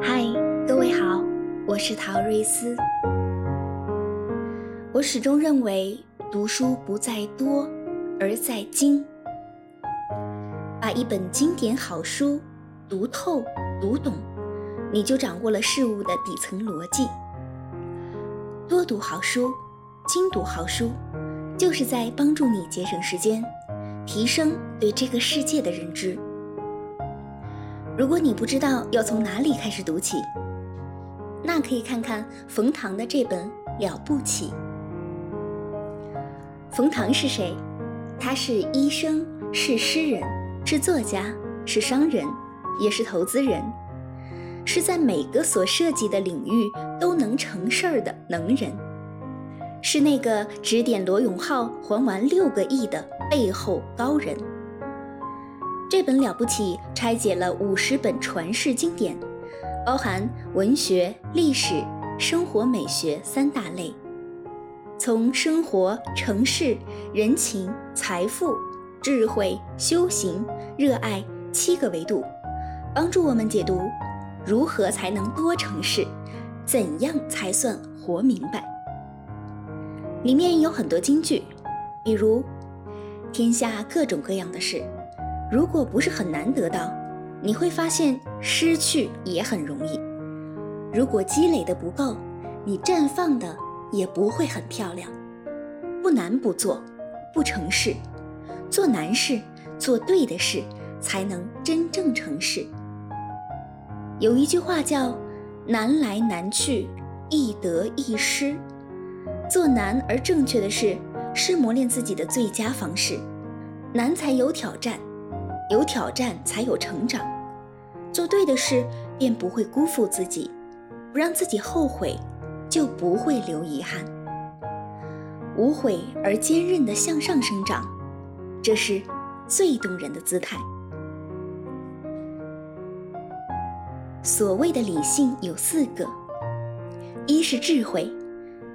嗨，各位好，我是陶瑞斯。我始终认为，读书不在多，而在精。把一本经典好书读透、读懂，你就掌握了事物的底层逻辑。多读好书，精读好书，就是在帮助你节省时间，提升对这个世界的认知。如果你不知道要从哪里开始读起，那可以看看冯唐的这本《了不起》。冯唐是谁？他是医生，是诗人，是作家，是商人，也是投资人，是在每个所涉及的领域都能成事儿的能人，是那个指点罗永浩还完六个亿的背后高人。这本了不起拆解了五十本传世经典，包含文学、历史、生活美学三大类，从生活、城市、人情、财富、智慧、修行、热爱七个维度，帮助我们解读如何才能多成事，怎样才算活明白。里面有很多金句，比如天下各种各样的事。如果不是很难得到，你会发现失去也很容易。如果积累的不够，你绽放的也不会很漂亮。不难不做，不成事，做难事，做对的事，才能真正成事。有一句话叫“难来难去，易得易失”。做难而正确的事，是磨练自己的最佳方式。难才有挑战。有挑战才有成长，做对的事便不会辜负自己，不让自己后悔，就不会留遗憾。无悔而坚韧的向上生长，这是最动人的姿态。所谓的理性有四个：一是智慧，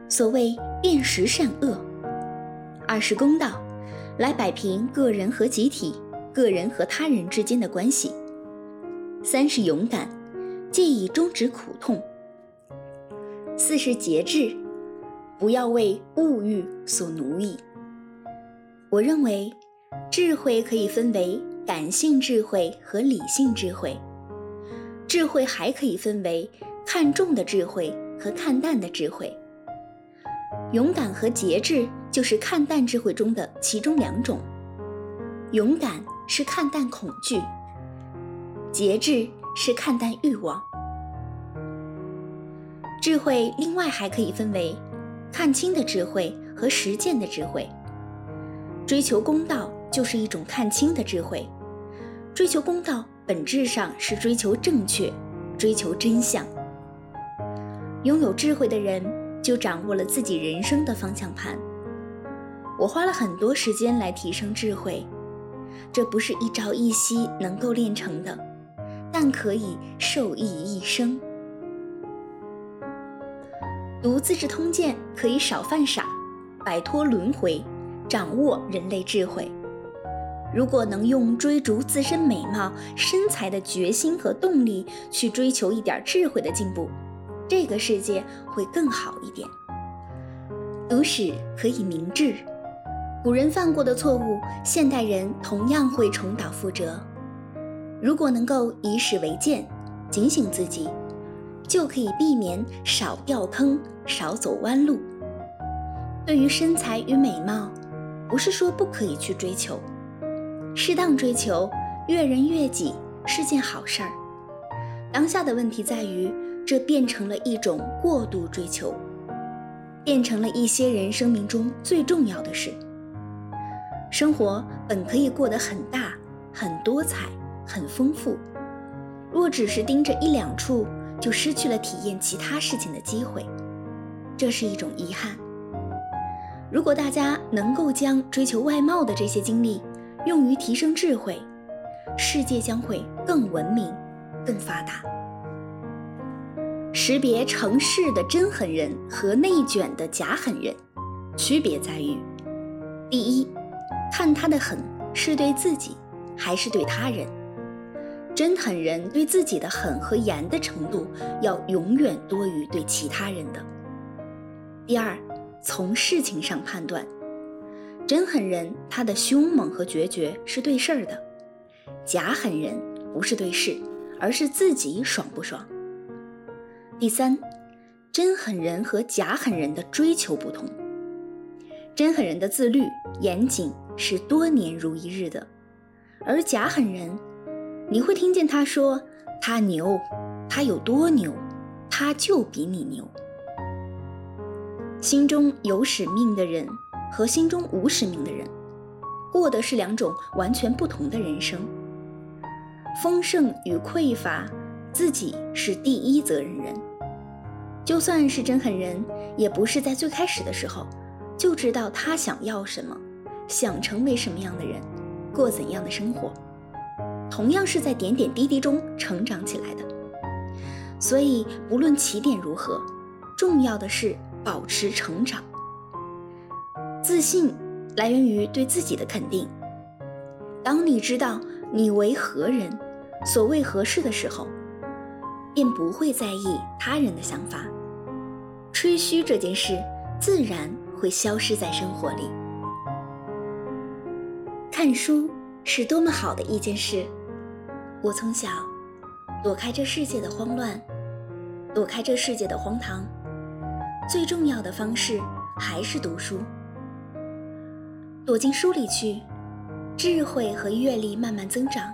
所谓辨识善恶；二是公道，来摆平个人和集体。个人和他人之间的关系。三是勇敢，借以终止苦痛。四是节制，不要为物欲所奴役。我认为，智慧可以分为感性智慧和理性智慧。智慧还可以分为看重的智慧和看淡的智慧。勇敢和节制就是看淡智慧中的其中两种。勇敢。是看淡恐惧，节制是看淡欲望。智慧另外还可以分为看清的智慧和实践的智慧。追求公道就是一种看清的智慧。追求公道本质上是追求正确，追求真相。拥有智慧的人就掌握了自己人生的方向盘。我花了很多时间来提升智慧。这不是一朝一夕能够练成的，但可以受益一生。读《资治通鉴》可以少犯傻，摆脱轮回，掌握人类智慧。如果能用追逐自身美貌、身材的决心和动力去追求一点智慧的进步，这个世界会更好一点。读史可以明智。古人犯过的错误，现代人同样会重蹈覆辙。如果能够以史为鉴，警醒自己，就可以避免少掉坑、少走弯路。对于身材与美貌，不是说不可以去追求，适当追求，悦人悦己是件好事儿。当下的问题在于，这变成了一种过度追求，变成了一些人生命中最重要的事。生活本可以过得很大、很多彩、很丰富，若只是盯着一两处，就失去了体验其他事情的机会，这是一种遗憾。如果大家能够将追求外貌的这些精力用于提升智慧，世界将会更文明、更发达。识别城市的真狠人和内卷的假狠人，区别在于：第一。看他的狠是对自己，还是对他人？真狠人对自己的狠和严的程度，要永远多于对其他人的。第二，从事情上判断，真狠人他的凶猛和决绝是对事儿的，假狠人不是对事，而是自己爽不爽。第三，真狠人和假狠人的追求不同，真狠人的自律严谨是多年如一日的，而假狠人。你会听见他说：“他牛，他有多牛，他就比你牛。”心中有使命的人和心中无使命的人，过的是两种完全不同的人生。丰盛与匮乏，自己是第一责任人。就算是真狠人，也不是在最开始的时候就知道他想要什么，想成为什么样的人，过怎样的生活。同样是在点点滴滴中成长起来的，所以不论起点如何，重要的是保持成长。自信来源于对自己的肯定。当你知道你为何人，所谓何事的时候，便不会在意他人的想法。吹嘘这件事自然会消失在生活里。看书是多么好的一件事。我从小躲开这世界的慌乱，躲开这世界的荒唐，最重要的方式还是读书。躲进书里去，智慧和阅历慢慢增长，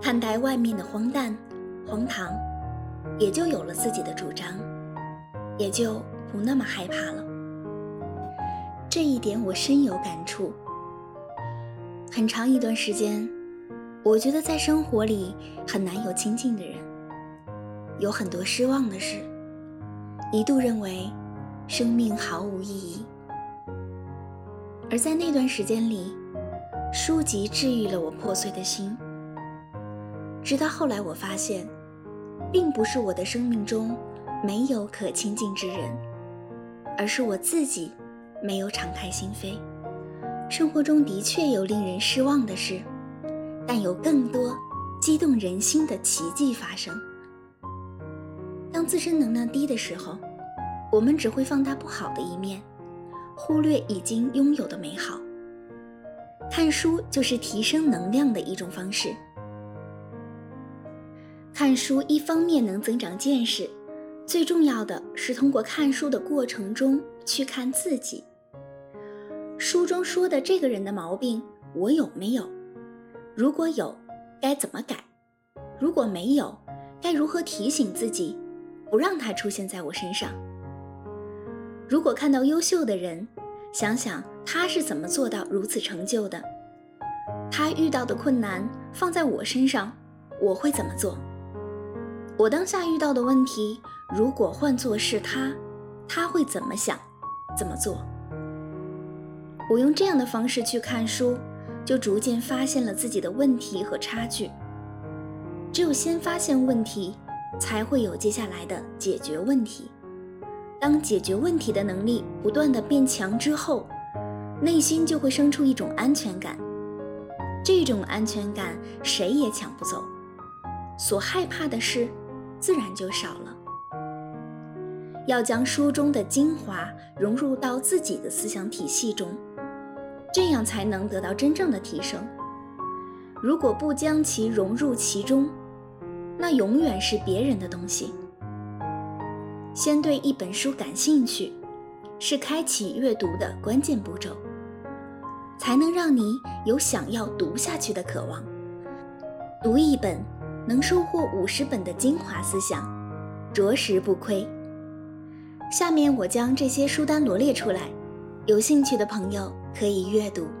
看待外面的荒诞、荒唐，也就有了自己的主张，也就不那么害怕了。这一点我深有感触。很长一段时间。我觉得在生活里很难有亲近的人，有很多失望的事，一度认为生命毫无意义。而在那段时间里，书籍治愈了我破碎的心。直到后来，我发现，并不是我的生命中没有可亲近之人，而是我自己没有敞开心扉。生活中的确有令人失望的事。但有更多激动人心的奇迹发生。当自身能量低的时候，我们只会放大不好的一面，忽略已经拥有的美好。看书就是提升能量的一种方式。看书一方面能增长见识，最重要的是通过看书的过程中去看自己。书中说的这个人的毛病，我有没有？如果有，该怎么改？如果没有，该如何提醒自己，不让它出现在我身上？如果看到优秀的人，想想他是怎么做到如此成就的，他遇到的困难放在我身上，我会怎么做？我当下遇到的问题，如果换作是他，他会怎么想，怎么做？我用这样的方式去看书。就逐渐发现了自己的问题和差距。只有先发现问题，才会有接下来的解决问题。当解决问题的能力不断的变强之后，内心就会生出一种安全感。这种安全感谁也抢不走，所害怕的事自然就少了。要将书中的精华融入到自己的思想体系中。这样才能得到真正的提升。如果不将其融入其中，那永远是别人的东西。先对一本书感兴趣，是开启阅读的关键步骤，才能让你有想要读下去的渴望。读一本能收获五十本的精华思想，着实不亏。下面我将这些书单罗列出来。有兴趣的朋友可以阅读。